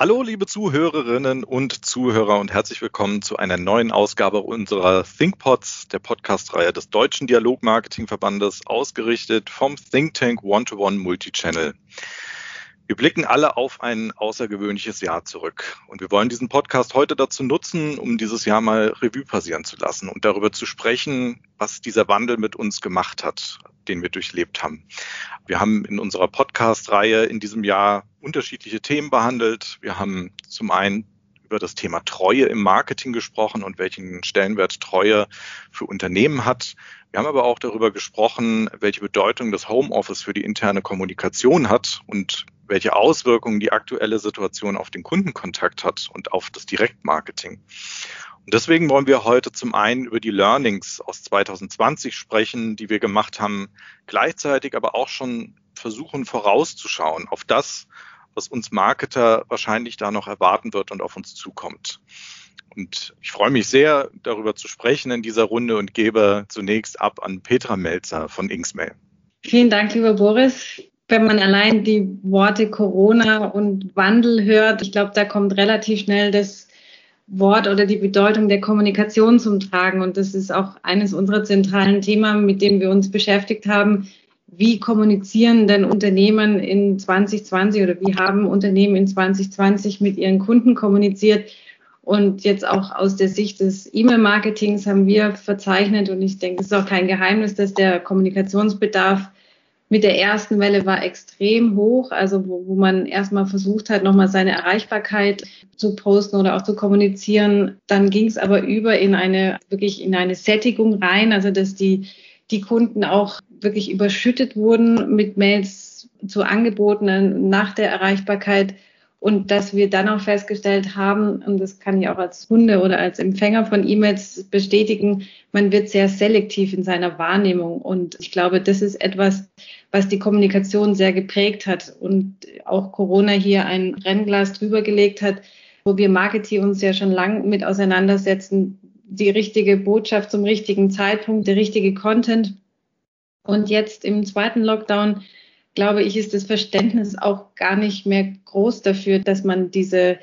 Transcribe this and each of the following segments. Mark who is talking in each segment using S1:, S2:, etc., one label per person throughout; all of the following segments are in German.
S1: Hallo, liebe Zuhörerinnen und Zuhörer und herzlich willkommen zu einer neuen Ausgabe unserer ThinkPods, der Podcast-Reihe des Deutschen Dialogmarketingverbandes, ausgerichtet vom Think Tank One-to-One Multichannel. Wir blicken alle auf ein außergewöhnliches Jahr zurück und wir wollen diesen Podcast heute dazu nutzen, um dieses Jahr mal Revue passieren zu lassen und darüber zu sprechen, was dieser Wandel mit uns gemacht hat, den wir durchlebt haben. Wir haben in unserer Podcast-Reihe in diesem Jahr unterschiedliche Themen behandelt. Wir haben zum einen über das Thema Treue im Marketing gesprochen und welchen Stellenwert Treue für Unternehmen hat. Wir haben aber auch darüber gesprochen, welche Bedeutung das Homeoffice für die interne Kommunikation hat und welche Auswirkungen die aktuelle Situation auf den Kundenkontakt hat und auf das Direktmarketing. Und deswegen wollen wir heute zum einen über die Learnings aus 2020 sprechen, die wir gemacht haben, gleichzeitig aber auch schon versuchen vorauszuschauen auf das, was uns Marketer wahrscheinlich da noch erwarten wird und auf uns zukommt. Und ich freue mich sehr, darüber zu sprechen in dieser Runde und gebe zunächst ab an Petra Melzer von Inksmail.
S2: Vielen Dank, lieber Boris wenn man allein die Worte Corona und Wandel hört, ich glaube, da kommt relativ schnell das Wort oder die Bedeutung der Kommunikation zum Tragen. Und das ist auch eines unserer zentralen Themen, mit dem wir uns beschäftigt haben. Wie kommunizieren denn Unternehmen in 2020 oder wie haben Unternehmen in 2020 mit ihren Kunden kommuniziert? Und jetzt auch aus der Sicht des E-Mail-Marketings haben wir verzeichnet, und ich denke, es ist auch kein Geheimnis, dass der Kommunikationsbedarf mit der ersten Welle war extrem hoch, also wo, wo man erstmal versucht hat, nochmal seine Erreichbarkeit zu posten oder auch zu kommunizieren. Dann ging es aber über in eine, wirklich in eine Sättigung rein, also dass die, die Kunden auch wirklich überschüttet wurden mit Mails zu Angeboten nach der Erreichbarkeit. Und dass wir dann auch festgestellt haben, und das kann ich auch als Kunde oder als Empfänger von E-Mails bestätigen, man wird sehr selektiv in seiner Wahrnehmung. Und ich glaube, das ist etwas, was die Kommunikation sehr geprägt hat und auch Corona hier ein Brennglas drüber gelegt hat, wo wir Marketing uns ja schon lang mit auseinandersetzen, die richtige Botschaft zum richtigen Zeitpunkt, der richtige Content. Und jetzt im zweiten Lockdown glaube ich, ist das Verständnis auch gar nicht mehr groß dafür, dass man diese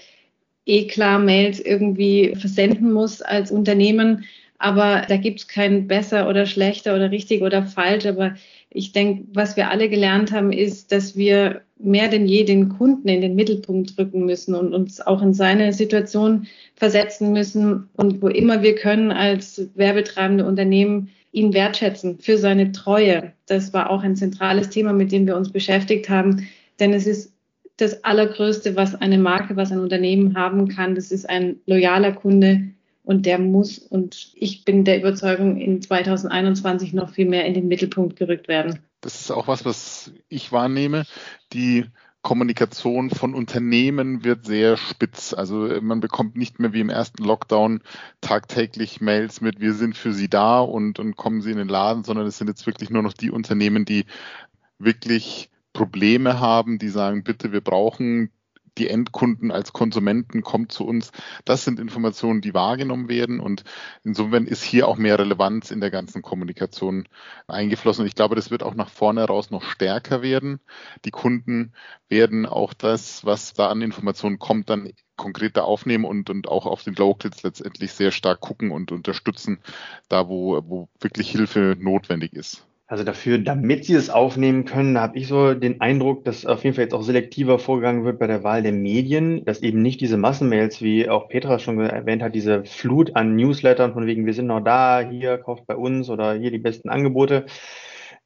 S2: E-Klar-Mails irgendwie versenden muss als Unternehmen. Aber da gibt es kein besser oder schlechter oder richtig oder falsch. Aber ich denke, was wir alle gelernt haben, ist, dass wir mehr denn je den Kunden in den Mittelpunkt drücken müssen und uns auch in seine Situation versetzen müssen und wo immer wir können als werbetreibende Unternehmen ihn wertschätzen für seine Treue. Das war auch ein zentrales Thema, mit dem wir uns beschäftigt haben, denn es ist das Allergrößte, was eine Marke, was ein Unternehmen haben kann. Das ist ein loyaler Kunde und der muss, und ich bin der Überzeugung, in 2021 noch viel mehr in den Mittelpunkt gerückt werden.
S3: Das ist auch was, was ich wahrnehme. Die Kommunikation von Unternehmen wird sehr spitz. Also äh, man bekommt nicht mehr wie im ersten Lockdown tagtäglich Mails mit, wir sind für Sie da und, und kommen Sie in den Laden, sondern es sind jetzt wirklich nur noch die Unternehmen, die wirklich Probleme haben, die sagen, bitte, wir brauchen die Endkunden als Konsumenten kommt zu uns. Das sind Informationen, die wahrgenommen werden und insofern ist hier auch mehr Relevanz in der ganzen Kommunikation eingeflossen. Und ich glaube, das wird auch nach vorne raus noch stärker werden. Die Kunden werden auch das, was da an Informationen kommt, dann konkreter aufnehmen und, und auch auf den Locals letztendlich sehr stark gucken und unterstützen, da wo, wo wirklich Hilfe notwendig ist.
S4: Also dafür, damit sie es aufnehmen können, da habe ich so den Eindruck, dass auf jeden Fall jetzt auch selektiver vorgegangen wird bei der Wahl der Medien, dass eben nicht diese Massenmails, wie auch Petra schon erwähnt hat, diese Flut an Newslettern von wegen, wir sind noch da, hier kauft bei uns oder hier die besten Angebote,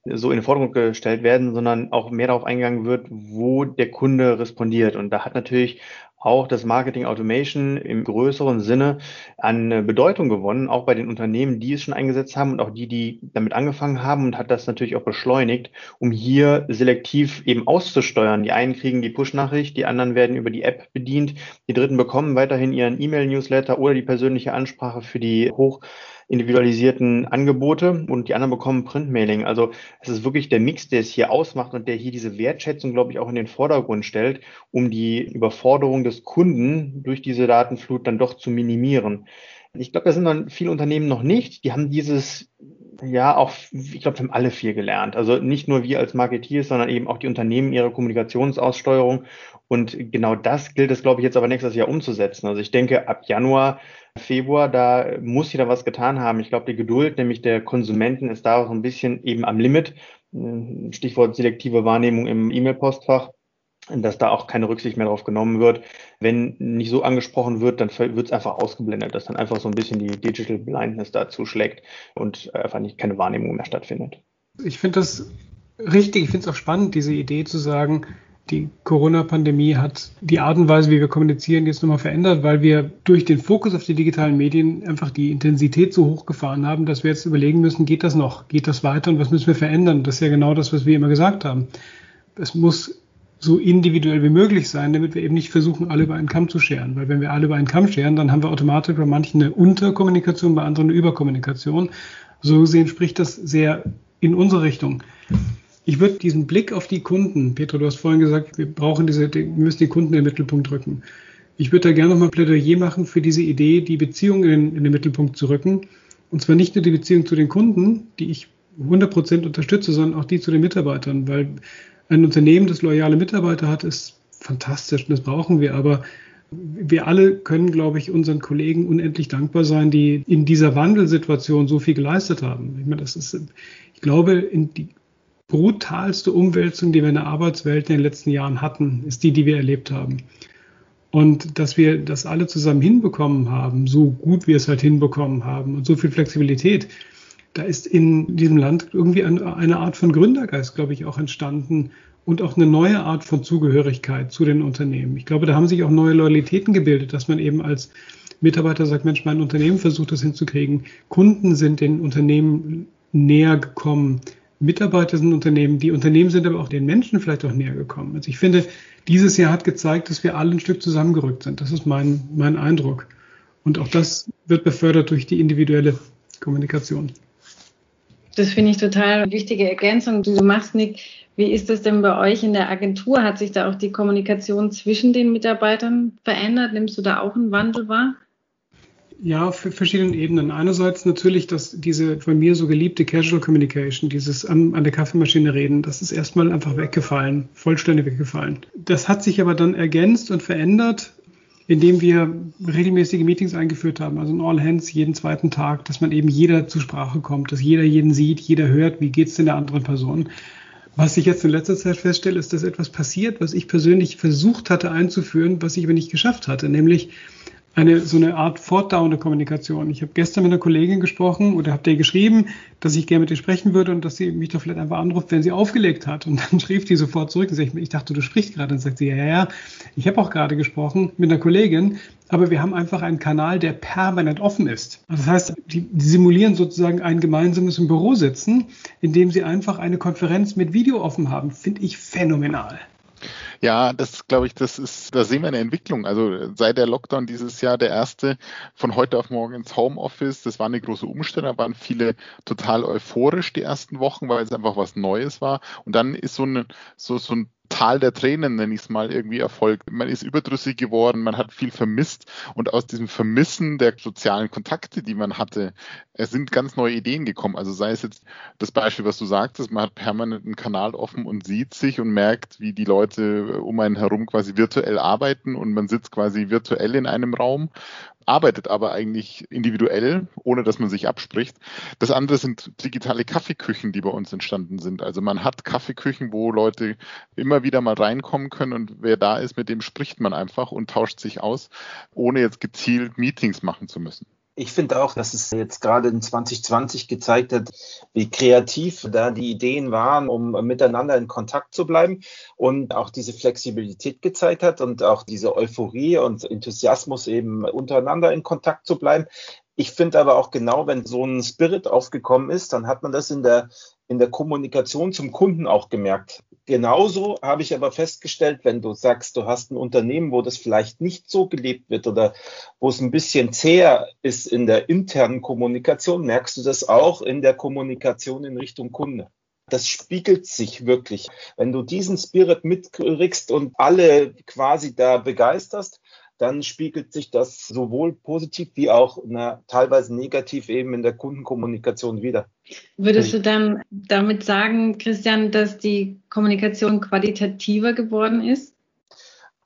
S4: so in den Vordergrund gestellt werden, sondern auch mehr darauf eingegangen wird, wo der Kunde respondiert. Und da hat natürlich auch das Marketing Automation im größeren Sinne an Bedeutung gewonnen, auch bei den Unternehmen, die es schon eingesetzt haben und auch die, die damit angefangen haben und hat das natürlich auch beschleunigt, um hier selektiv eben auszusteuern. Die einen kriegen die Push-Nachricht, die anderen werden über die App bedient, die Dritten bekommen weiterhin ihren E-Mail-Newsletter oder die persönliche Ansprache für die hoch individualisierten Angebote und die anderen bekommen Printmailing. Also es ist wirklich der Mix, der es hier ausmacht und der hier diese Wertschätzung, glaube ich, auch in den Vordergrund stellt, um die Überforderung des Kunden durch diese Datenflut dann doch zu minimieren. Ich glaube, da sind dann viele Unternehmen noch nicht. Die haben dieses Ja, auch, ich glaube, haben alle viel gelernt. Also nicht nur wir als Marketeers, sondern eben auch die Unternehmen ihre Kommunikationsaussteuerung. Und genau das gilt es, glaube ich, jetzt aber nächstes Jahr umzusetzen. Also ich denke, ab Januar, Februar, da muss jeder was getan haben. Ich glaube, die Geduld, nämlich der Konsumenten, ist da so ein bisschen eben am Limit. Stichwort selektive Wahrnehmung im E-Mail-Postfach dass da auch keine Rücksicht mehr darauf genommen wird. Wenn nicht so angesprochen wird, dann wird es einfach ausgeblendet, dass dann einfach so ein bisschen die Digital Blindness dazu schlägt und einfach nicht keine Wahrnehmung mehr stattfindet.
S5: Ich finde das richtig, ich finde es auch spannend, diese Idee zu sagen, die Corona-Pandemie hat die Art und Weise, wie wir kommunizieren, jetzt nochmal verändert, weil wir durch den Fokus auf die digitalen Medien einfach die Intensität so hochgefahren haben, dass wir jetzt überlegen müssen, geht das noch? Geht das weiter und was müssen wir verändern? Das ist ja genau das, was wir immer gesagt haben. Es muss so individuell wie möglich sein, damit wir eben nicht versuchen, alle über einen Kamm zu scheren. Weil wenn wir alle über einen Kamm scheren, dann haben wir automatisch bei manchen eine Unterkommunikation, bei anderen eine Überkommunikation. So gesehen spricht das sehr in unsere Richtung. Ich würde diesen Blick auf die Kunden, Petro, du hast vorhin gesagt, wir brauchen diese, wir müssen die Kunden in den Mittelpunkt rücken. Ich würde da gerne nochmal Plädoyer machen für diese Idee, die Beziehung in, in den Mittelpunkt zu rücken. Und zwar nicht nur die Beziehung zu den Kunden, die ich 100% unterstütze, sondern auch die zu den Mitarbeitern, weil ein Unternehmen, das loyale Mitarbeiter hat, ist fantastisch und das brauchen wir. Aber wir alle können, glaube ich, unseren Kollegen unendlich dankbar sein, die in dieser Wandelsituation so viel geleistet haben. Ich, meine, das ist, ich glaube, in die brutalste Umwälzung, die wir in der Arbeitswelt in den letzten Jahren hatten, ist die, die wir erlebt haben. Und dass wir das alle zusammen hinbekommen haben, so gut wir es halt hinbekommen haben und so viel Flexibilität, da ist in diesem Land irgendwie eine Art von Gründergeist, glaube ich, auch entstanden und auch eine neue Art von Zugehörigkeit zu den Unternehmen. Ich glaube, da haben sich auch neue Loyalitäten gebildet, dass man eben als Mitarbeiter sagt, Mensch, mein Unternehmen versucht das hinzukriegen. Kunden sind den Unternehmen näher gekommen. Mitarbeiter sind Unternehmen, die Unternehmen sind aber auch den Menschen vielleicht auch näher gekommen. Also ich finde, dieses Jahr hat gezeigt, dass wir alle ein Stück zusammengerückt sind. Das ist mein, mein Eindruck. Und auch das wird befördert durch die individuelle Kommunikation.
S2: Das finde ich total wichtige Ergänzung, die du machst, Nick. Wie ist das denn bei euch in der Agentur? Hat sich da auch die Kommunikation zwischen den Mitarbeitern verändert? Nimmst du da auch einen Wandel wahr?
S5: Ja, auf verschiedenen Ebenen. Einerseits natürlich, dass diese von mir so geliebte Casual Communication, dieses an, an, der Kaffeemaschine reden, das ist erstmal einfach weggefallen, vollständig weggefallen. Das hat sich aber dann ergänzt und verändert indem wir regelmäßige Meetings eingeführt haben, also ein All Hands jeden zweiten Tag, dass man eben jeder zur Sprache kommt, dass jeder jeden sieht, jeder hört, wie geht es denn der anderen Person. Was ich jetzt in letzter Zeit feststelle, ist, dass etwas passiert, was ich persönlich versucht hatte einzuführen, was ich aber nicht geschafft hatte, nämlich eine so eine Art fortdauernde Kommunikation. Ich habe gestern mit einer Kollegin gesprochen oder habe der geschrieben, dass ich gerne mit ihr sprechen würde und dass sie mich doch vielleicht einfach anruft, wenn sie aufgelegt hat. Und dann schrieb die sofort zurück und sagte, ich dachte, du sprichst gerade. Und sagt sie, ja, ja, ich habe auch gerade gesprochen mit einer Kollegin, aber wir haben einfach einen Kanal, der permanent offen ist. Das heißt, die, die simulieren sozusagen ein gemeinsames im Büro sitzen, indem sie einfach eine Konferenz mit Video offen haben. Finde ich phänomenal.
S3: Ja, das glaube ich, das ist, da sehen wir eine Entwicklung. Also seit der Lockdown dieses Jahr der erste von heute auf morgen ins Homeoffice, das war eine große Umstellung, da waren viele total euphorisch die ersten Wochen, weil es einfach was Neues war. Und dann ist so ein, so, so ein Tal der Tränen, nenne ich es mal, irgendwie erfolgt. Man ist überdrüssig geworden, man hat viel vermisst und aus diesem Vermissen der sozialen Kontakte, die man hatte, es sind ganz neue Ideen gekommen. Also sei es jetzt das Beispiel, was du sagtest, man hat permanent einen Kanal offen und sieht sich und merkt, wie die Leute um einen herum quasi virtuell arbeiten und man sitzt quasi virtuell in einem Raum arbeitet aber eigentlich individuell, ohne dass man sich abspricht. Das andere sind digitale Kaffeeküchen, die bei uns entstanden sind. Also man hat Kaffeeküchen, wo Leute immer wieder mal reinkommen können und wer da ist, mit dem spricht man einfach und tauscht sich aus, ohne jetzt gezielt Meetings machen zu müssen.
S6: Ich finde auch, dass es jetzt gerade in 2020 gezeigt hat, wie kreativ da die Ideen waren, um miteinander in Kontakt zu bleiben und auch diese Flexibilität gezeigt hat und auch diese Euphorie und Enthusiasmus eben untereinander in Kontakt zu bleiben. Ich finde aber auch genau, wenn so ein Spirit aufgekommen ist, dann hat man das in der, in der Kommunikation zum Kunden auch gemerkt. Genauso habe ich aber festgestellt, wenn du sagst, du hast ein Unternehmen, wo das vielleicht nicht so gelebt wird oder wo es ein bisschen zäher ist in der internen Kommunikation, merkst du das auch in der Kommunikation in Richtung Kunde. Das spiegelt sich wirklich. Wenn du diesen Spirit mitkriegst und alle quasi da begeisterst, dann spiegelt sich das sowohl positiv wie auch na, teilweise negativ eben in der Kundenkommunikation wieder.
S2: Würdest du dann damit sagen, Christian, dass die Kommunikation qualitativer geworden ist?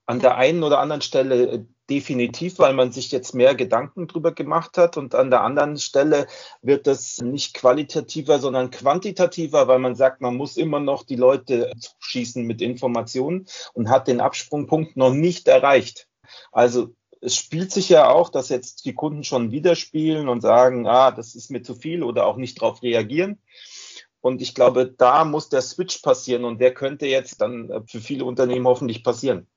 S6: An der einen oder anderen Stelle äh, definitiv, weil man sich jetzt mehr Gedanken drüber gemacht hat und an der anderen Stelle wird das nicht qualitativer, sondern quantitativer, weil man sagt, man muss immer noch die Leute zuschießen mit Informationen und hat den Absprungpunkt noch nicht erreicht. Also es spielt sich ja auch, dass jetzt die Kunden schon wieder spielen und sagen, ah, das ist mir zu viel oder auch nicht darauf reagieren. Und ich glaube, da muss der Switch passieren und der könnte jetzt dann für viele Unternehmen hoffentlich passieren.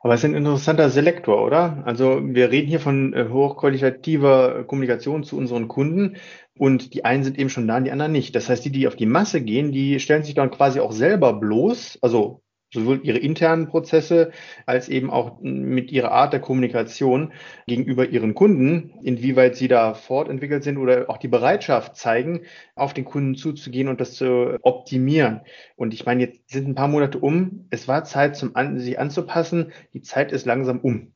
S4: Aber es ist ein interessanter Selektor, oder? Also wir reden hier von äh, hochqualitativer Kommunikation zu unseren Kunden und die einen sind eben schon da und die anderen nicht. Das heißt, die, die auf die Masse gehen, die stellen sich dann quasi auch selber bloß, also sowohl ihre internen Prozesse als eben auch mit ihrer Art der Kommunikation gegenüber ihren Kunden, inwieweit sie da fortentwickelt sind oder auch die Bereitschaft zeigen, auf den Kunden zuzugehen und das zu optimieren. Und ich meine, jetzt sind ein paar Monate um. Es war Zeit, zum an, sich anzupassen. Die Zeit ist langsam um.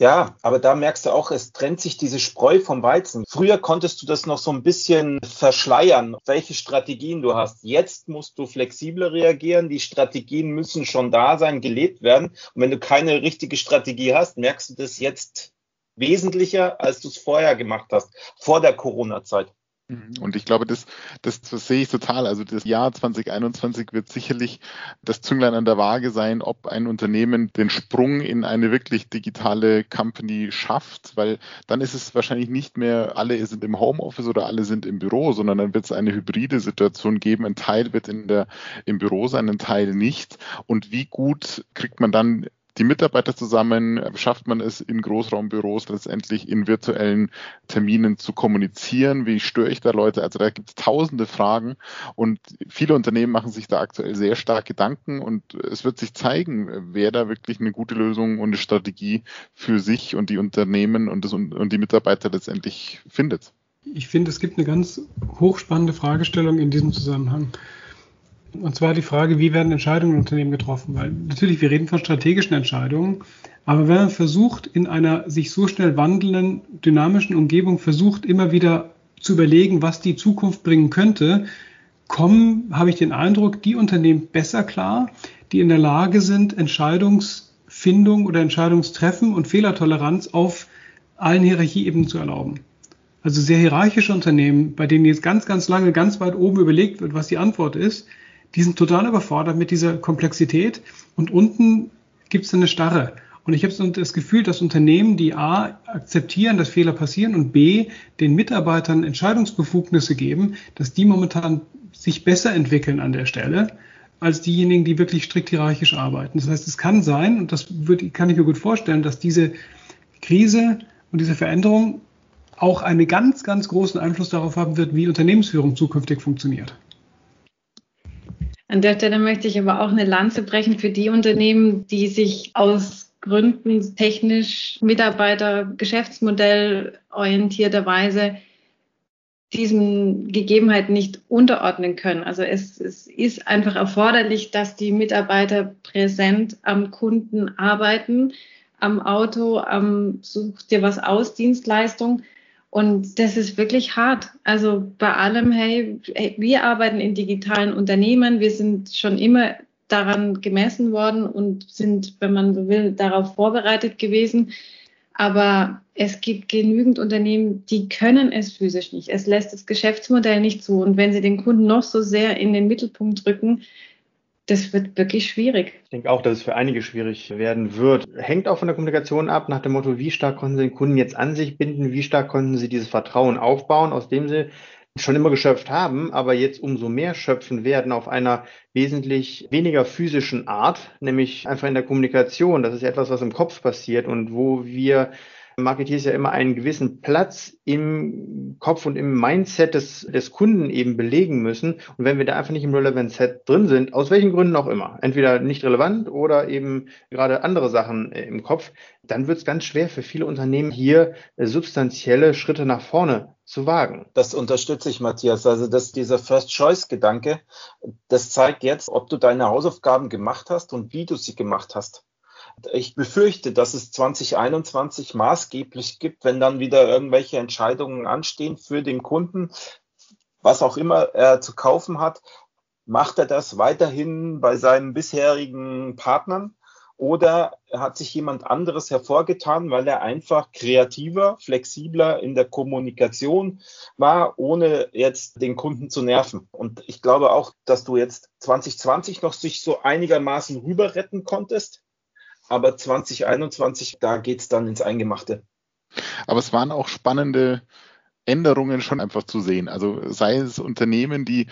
S6: Ja, aber da merkst du auch, es trennt sich diese Spreu vom Weizen. Früher konntest du das noch so ein bisschen verschleiern, welche Strategien du hast. Jetzt musst du flexibler reagieren. Die Strategien müssen schon da sein, gelebt werden. Und wenn du keine richtige Strategie hast, merkst du das jetzt wesentlicher, als du es vorher gemacht hast, vor der Corona-Zeit.
S3: Mhm. Und ich glaube, das, das, das sehe ich total. Also das Jahr 2021 wird sicherlich das Zünglein an der Waage sein, ob ein Unternehmen den Sprung in eine wirklich digitale Company schafft, weil dann ist es wahrscheinlich nicht mehr, alle sind im Homeoffice oder alle sind im Büro, sondern dann wird es eine hybride Situation geben. Ein Teil wird in der, im Büro sein, ein Teil nicht. Und wie gut kriegt man dann die Mitarbeiter zusammen? Schafft man es in Großraumbüros letztendlich in virtuellen Terminen zu kommunizieren? Wie störe ich da Leute? Also da gibt es tausende Fragen und viele Unternehmen machen sich da aktuell sehr stark Gedanken und es wird sich zeigen, wer da wirklich eine gute Lösung und eine Strategie für sich und die Unternehmen und, das, und die Mitarbeiter letztendlich findet.
S5: Ich finde, es gibt eine ganz hochspannende Fragestellung in diesem Zusammenhang. Und zwar die Frage, wie werden Entscheidungen in Unternehmen getroffen? Weil natürlich, wir reden von strategischen Entscheidungen, aber wenn man versucht, in einer sich so schnell wandelnden, dynamischen Umgebung versucht, immer wieder zu überlegen, was die Zukunft bringen könnte, kommen, habe ich den Eindruck, die Unternehmen besser klar, die in der Lage sind, Entscheidungsfindung oder Entscheidungstreffen und Fehlertoleranz auf allen Hierarchieebenen zu erlauben. Also sehr hierarchische Unternehmen, bei denen jetzt ganz, ganz lange ganz weit oben überlegt wird, was die Antwort ist, die sind total überfordert mit dieser Komplexität und unten gibt es eine Starre. Und ich habe das Gefühl, dass Unternehmen, die A, akzeptieren, dass Fehler passieren und B, den Mitarbeitern Entscheidungsbefugnisse geben, dass die momentan sich besser entwickeln an der Stelle als diejenigen, die wirklich strikt hierarchisch arbeiten. Das heißt, es kann sein, und das wird, kann ich mir gut vorstellen, dass diese Krise und diese Veränderung auch einen ganz, ganz großen Einfluss darauf haben wird, wie Unternehmensführung zukünftig funktioniert.
S2: An der Stelle möchte ich aber auch eine Lanze brechen für die Unternehmen, die sich aus Gründen technisch Mitarbeiter Geschäftsmodell orientierterweise diesen Gegebenheiten nicht unterordnen können. Also es, es, ist einfach erforderlich, dass die Mitarbeiter präsent am Kunden arbeiten, am Auto, am Such dir was aus, Dienstleistung. Und das ist wirklich hart. Also bei allem, hey, wir arbeiten in digitalen Unternehmen. Wir sind schon immer daran gemessen worden und sind, wenn man so will, darauf vorbereitet gewesen. Aber es gibt genügend Unternehmen, die können es physisch nicht. Es lässt das Geschäftsmodell nicht zu. Und wenn sie den Kunden noch so sehr in den Mittelpunkt drücken, das wird wirklich schwierig.
S4: Ich denke auch, dass es für einige schwierig werden wird. Hängt auch von der Kommunikation ab, nach dem Motto, wie stark konnten Sie den Kunden jetzt an sich binden, wie stark konnten Sie dieses Vertrauen aufbauen, aus dem Sie schon immer geschöpft haben, aber jetzt umso mehr schöpfen werden auf einer wesentlich weniger physischen Art, nämlich einfach in der Kommunikation. Das ist etwas, was im Kopf passiert und wo wir Marketeers ja immer einen gewissen Platz im Kopf und im Mindset des, des Kunden eben belegen müssen. Und wenn wir da einfach nicht im Relevant Set drin sind, aus welchen Gründen auch immer, entweder nicht relevant oder eben gerade andere Sachen äh, im Kopf, dann wird es ganz schwer für viele Unternehmen hier äh, substanzielle Schritte nach vorne zu wagen.
S6: Das unterstütze ich, Matthias. Also dass dieser First-Choice-Gedanke, das zeigt jetzt, ob du deine Hausaufgaben gemacht hast und wie du sie gemacht hast. Ich befürchte, dass es 2021 maßgeblich gibt, wenn dann wieder irgendwelche Entscheidungen anstehen für den Kunden, was auch immer er zu kaufen hat, macht er das weiterhin bei seinen bisherigen Partnern oder hat sich jemand anderes hervorgetan, weil er einfach kreativer, flexibler in der Kommunikation war, ohne jetzt den Kunden zu nerven. Und ich glaube auch, dass du jetzt 2020 noch sich so einigermaßen rüber retten konntest, aber 2021, da geht's dann ins Eingemachte.
S3: Aber es waren auch spannende Änderungen schon einfach zu sehen. Also sei es Unternehmen, die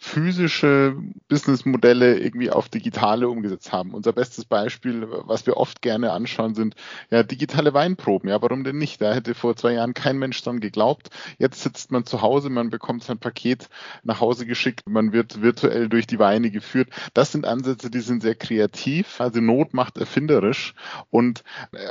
S3: physische Businessmodelle irgendwie auf digitale umgesetzt haben. Unser bestes Beispiel, was wir oft gerne anschauen, sind ja digitale Weinproben. Ja, warum denn nicht? Da hätte vor zwei Jahren kein Mensch dran geglaubt. Jetzt sitzt man zu Hause, man bekommt sein Paket nach Hause geschickt, man wird virtuell durch die Weine geführt. Das sind Ansätze, die sind sehr kreativ. Also Not macht erfinderisch und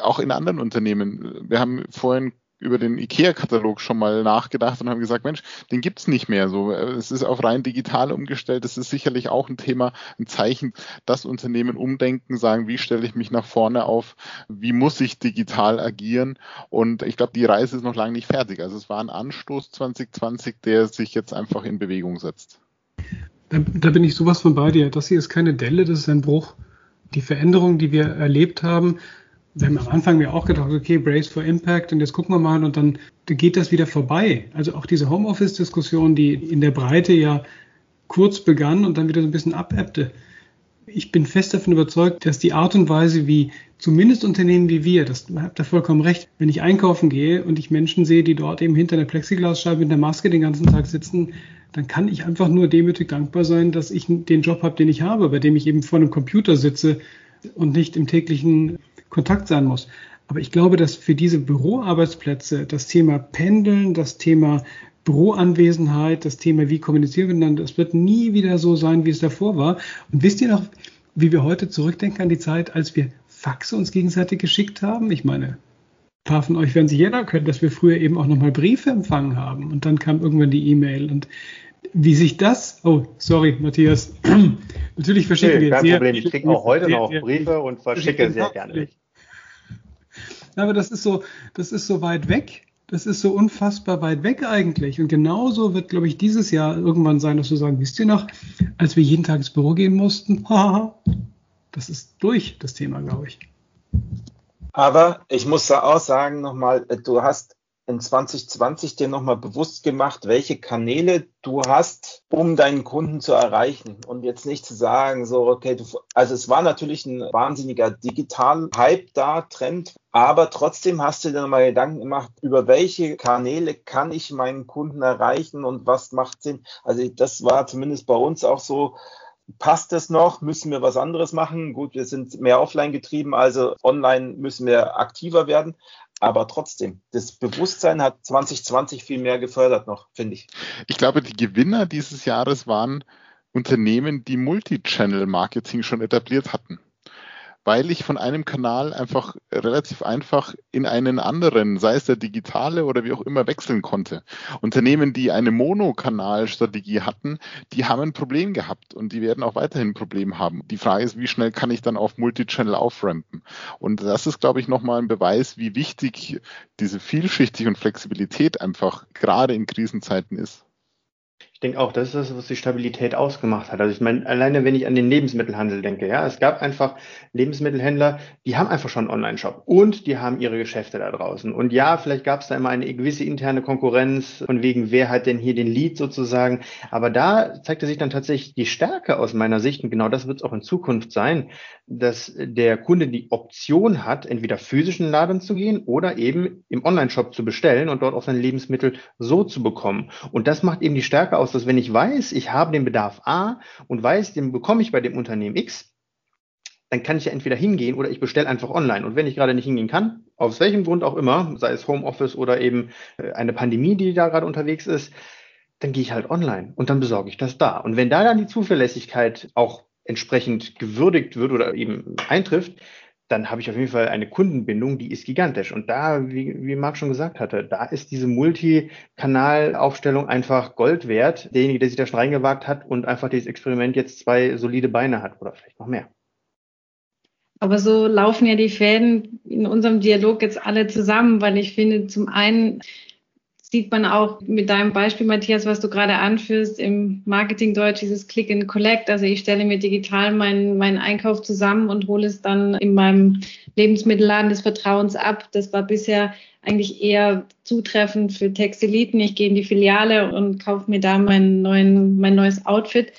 S3: auch in anderen Unternehmen. Wir haben vorhin über den IKEA-Katalog schon mal nachgedacht und haben gesagt, Mensch, den gibt's nicht mehr. So, es ist auf rein digital umgestellt. Das ist sicherlich auch ein Thema, ein Zeichen, dass Unternehmen umdenken, sagen, wie stelle ich mich nach vorne auf, wie muss ich digital agieren. Und ich glaube, die Reise ist noch lange nicht fertig. Also es war ein Anstoß 2020, der sich jetzt einfach in Bewegung setzt.
S5: Da, da bin ich sowas von bei dir. Das hier ist keine Delle, das ist ein Bruch. Die Veränderungen, die wir erlebt haben, wir haben am Anfang mir auch gedacht, okay, Brace for Impact und jetzt gucken wir mal und dann geht das wieder vorbei. Also auch diese Homeoffice-Diskussion, die in der Breite ja kurz begann und dann wieder so ein bisschen abebbte. Ich bin fest davon überzeugt, dass die Art und Weise, wie zumindest Unternehmen wie wir, das habt ihr vollkommen recht, wenn ich einkaufen gehe und ich Menschen sehe, die dort eben hinter einer Plexiglasscheibe mit einer Maske den ganzen Tag sitzen, dann kann ich einfach nur demütig dankbar sein, dass ich den Job habe, den ich habe, bei dem ich eben vor einem Computer sitze und nicht im täglichen Kontakt sein muss. Aber ich glaube, dass für diese Büroarbeitsplätze das Thema Pendeln, das Thema Büroanwesenheit, das Thema, wie kommunizieren wir miteinander, das wird nie wieder so sein, wie es davor war. Und wisst ihr noch, wie wir heute zurückdenken an die Zeit, als wir Faxe uns gegenseitig geschickt haben? Ich meine, ein paar von euch werden sich erinnern können, dass wir früher eben auch nochmal Briefe empfangen haben. Und dann kam irgendwann die E-Mail. Und wie sich das, oh, sorry, Matthias, natürlich verschicken nee,
S4: wir kein sehr. Problem, ich kriege auch heute sehr, noch Briefe und verschicke sehr gerne.
S5: Aber das ist so, das ist so weit weg. Das ist so unfassbar weit weg eigentlich. Und genauso wird, glaube ich, dieses Jahr irgendwann sein, dass du sagen, wisst ihr noch, als wir jeden Tag ins Büro gehen mussten, das ist durch, das Thema, glaube ich.
S6: Aber ich muss da auch sagen nochmal, du hast in 2020 dir nochmal bewusst gemacht, welche Kanäle du hast, um deinen Kunden zu erreichen und jetzt nicht zu sagen, so, okay, du, also es war natürlich ein wahnsinniger Digital-Hype da, Trend, aber trotzdem hast du dir nochmal Gedanken gemacht, über welche Kanäle kann ich meinen Kunden erreichen und was macht Sinn. Also das war zumindest bei uns auch so, passt es noch? Müssen wir was anderes machen? Gut, wir sind mehr offline getrieben, also online müssen wir aktiver werden. Aber trotzdem, das Bewusstsein hat 2020 viel mehr gefördert noch, finde ich.
S3: Ich glaube, die Gewinner dieses Jahres waren Unternehmen, die Multichannel-Marketing schon etabliert hatten weil ich von einem Kanal einfach relativ einfach in einen anderen, sei es der digitale oder wie auch immer, wechseln konnte. Unternehmen, die eine Monokanalstrategie hatten, die haben ein Problem gehabt und die werden auch weiterhin ein Problem haben. Die Frage ist, wie schnell kann ich dann auf Multichannel auframpen? Und das ist, glaube ich, nochmal ein Beweis, wie wichtig diese Vielschichtigkeit und Flexibilität einfach gerade in Krisenzeiten ist.
S4: Ich denke auch, das ist das, was die Stabilität ausgemacht hat. Also ich meine, alleine wenn ich an den Lebensmittelhandel denke, ja, es gab einfach Lebensmittelhändler, die haben einfach schon einen Online-Shop und die haben ihre Geschäfte da draußen. Und ja, vielleicht gab es da immer eine gewisse interne Konkurrenz von wegen, wer hat denn hier den Lead sozusagen. Aber da zeigte sich dann tatsächlich die Stärke aus meiner Sicht und genau das wird es auch in Zukunft sein, dass der Kunde die Option hat, entweder physischen Laden zu gehen oder eben im Online-Shop zu bestellen und dort auch sein Lebensmittel so zu bekommen. Und das macht eben die Stärke aus aus, dass wenn ich weiß, ich habe den Bedarf A und weiß, den bekomme ich bei dem Unternehmen X, dann kann ich ja entweder hingehen oder ich bestelle einfach online. Und wenn ich gerade nicht hingehen kann, aus welchem Grund auch immer, sei es Homeoffice oder eben äh, eine Pandemie, die da gerade unterwegs ist, dann gehe ich halt online und dann besorge ich das da. Und wenn da dann die Zuverlässigkeit auch entsprechend gewürdigt wird oder eben eintrifft, dann habe ich auf jeden Fall eine Kundenbindung, die ist gigantisch. Und da, wie, wie Marc schon gesagt hatte, da ist diese Multikanalaufstellung einfach Gold wert. Derjenige, der sich da schon reingewagt hat und einfach dieses Experiment jetzt zwei solide Beine hat oder vielleicht noch mehr.
S2: Aber so laufen ja die Fäden in unserem Dialog jetzt alle zusammen, weil ich finde, zum einen sieht man auch mit deinem Beispiel, Matthias, was du gerade anführst, im Marketingdeutsch dieses Click and Collect. Also ich stelle mir digital meinen, meinen Einkauf zusammen und hole es dann in meinem Lebensmittelladen des Vertrauens ab. Das war bisher eigentlich eher zutreffend für Textiliten. Ich gehe in die Filiale und kaufe mir da mein, neuen, mein neues Outfit.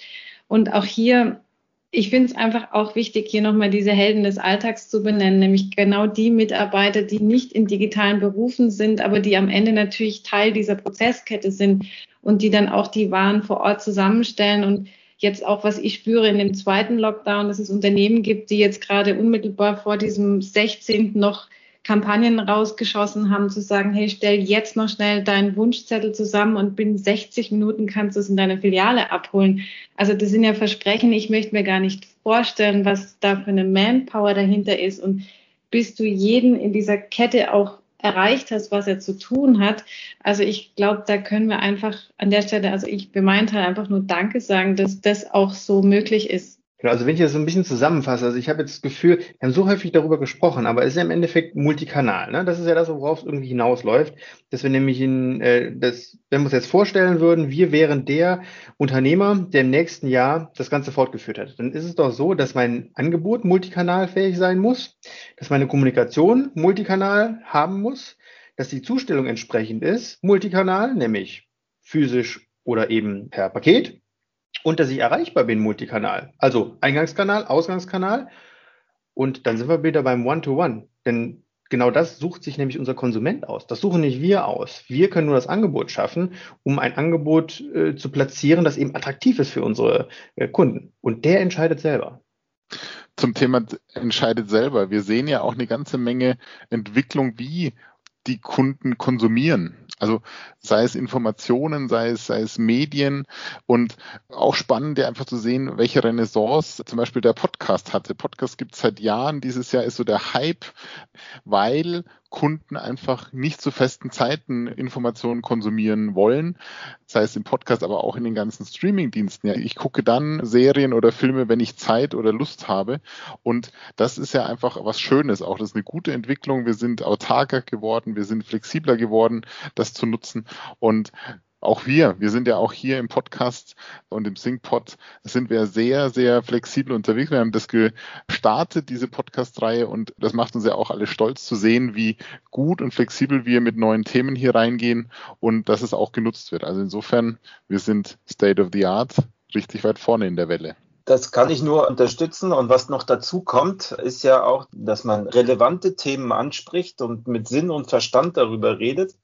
S2: Und auch hier ich finde es einfach auch wichtig, hier nochmal diese Helden des Alltags zu benennen, nämlich genau die Mitarbeiter, die nicht in digitalen Berufen sind, aber die am Ende natürlich Teil dieser Prozesskette sind und die dann auch die Waren vor Ort zusammenstellen und jetzt auch, was ich spüre in dem zweiten Lockdown, dass es Unternehmen gibt, die jetzt gerade unmittelbar vor diesem 16. noch Kampagnen rausgeschossen haben, zu sagen, hey, stell jetzt noch schnell deinen Wunschzettel zusammen und binnen 60 Minuten kannst du es in deiner Filiale abholen. Also das sind ja Versprechen, ich möchte mir gar nicht vorstellen, was da für eine Manpower dahinter ist. Und bis du jeden in dieser Kette auch erreicht hast, was er zu tun hat. Also ich glaube, da können wir einfach an der Stelle, also ich meinen Teil einfach nur Danke sagen, dass das auch so möglich ist.
S4: Genau, also wenn ich das so ein bisschen zusammenfasse, also ich habe jetzt das Gefühl, wir haben so häufig darüber gesprochen, aber es ist ja im Endeffekt Multikanal. Ne? Das ist ja das, worauf es irgendwie hinausläuft, dass wir nämlich in, äh, das, wenn wir uns jetzt vorstellen würden, wir wären der Unternehmer, der im nächsten Jahr das Ganze fortgeführt hat. Dann ist es doch so, dass mein Angebot multikanalfähig sein muss, dass meine Kommunikation multikanal haben muss, dass die Zustellung entsprechend ist, multikanal, nämlich physisch oder eben per Paket und dass ich erreichbar bin, Multikanal. Also Eingangskanal, Ausgangskanal. Und dann sind wir wieder beim One-to-One. -One. Denn genau das sucht sich nämlich unser Konsument aus. Das suchen nicht wir aus. Wir können nur das Angebot schaffen, um ein Angebot äh, zu platzieren, das eben attraktiv ist für unsere äh, Kunden. Und der entscheidet selber.
S3: Zum Thema entscheidet selber. Wir sehen ja auch eine ganze Menge Entwicklung, wie die Kunden konsumieren. Also sei es Informationen, sei es, sei es Medien und auch spannend, ja einfach zu sehen, welche Renaissance zum Beispiel der Podcast hatte. Podcast gibt es seit Jahren. Dieses Jahr ist so der Hype, weil Kunden einfach nicht zu festen Zeiten Informationen konsumieren wollen, sei es im Podcast, aber auch in den ganzen Streaming-Diensten. Ja, ich gucke dann Serien oder Filme, wenn ich Zeit oder Lust habe. Und das ist ja einfach was Schönes. Auch das ist eine gute Entwicklung. Wir sind autarker geworden, wir sind flexibler geworden, das zu nutzen. Und auch wir, wir sind ja auch hier im Podcast und im SyncPod sind wir sehr, sehr flexibel unterwegs. Wir haben das gestartet, diese Podcast-Reihe, und das macht uns ja auch alle stolz zu sehen, wie gut und flexibel wir mit neuen Themen hier reingehen und dass es auch genutzt wird. Also insofern, wir sind State of the Art, richtig weit vorne in der Welle.
S6: Das kann ich nur unterstützen. Und was noch dazu kommt, ist ja auch, dass man relevante Themen anspricht und mit Sinn und Verstand darüber redet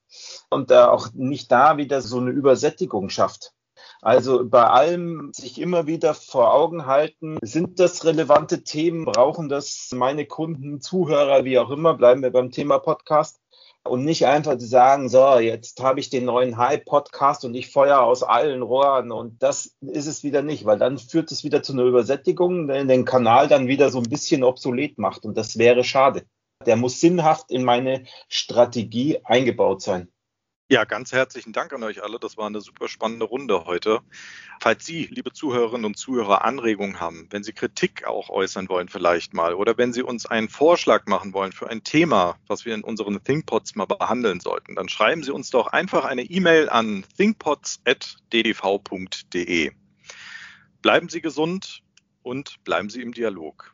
S6: und da auch nicht da wieder so eine Übersättigung schafft. Also bei allem sich immer wieder vor Augen halten, sind das relevante Themen, brauchen das meine Kunden, Zuhörer, wie auch immer, bleiben wir beim Thema Podcast und nicht einfach zu sagen, so, jetzt habe ich den neuen Hype-Podcast und ich feuer aus allen Rohren und das ist es wieder nicht, weil dann führt es wieder zu einer Übersättigung, der den Kanal dann wieder so ein bisschen obsolet macht und das wäre schade. Der muss sinnhaft in meine Strategie eingebaut sein.
S1: Ja, ganz herzlichen Dank an euch alle. Das war eine super spannende Runde heute. Falls Sie, liebe Zuhörerinnen und Zuhörer, Anregungen haben, wenn Sie Kritik auch äußern wollen vielleicht mal oder wenn Sie uns einen Vorschlag machen wollen für ein Thema, was wir in unseren ThinkPods mal behandeln sollten, dann schreiben Sie uns doch einfach eine E-Mail an thinkpods.ddv.de. Bleiben Sie gesund und bleiben Sie im Dialog.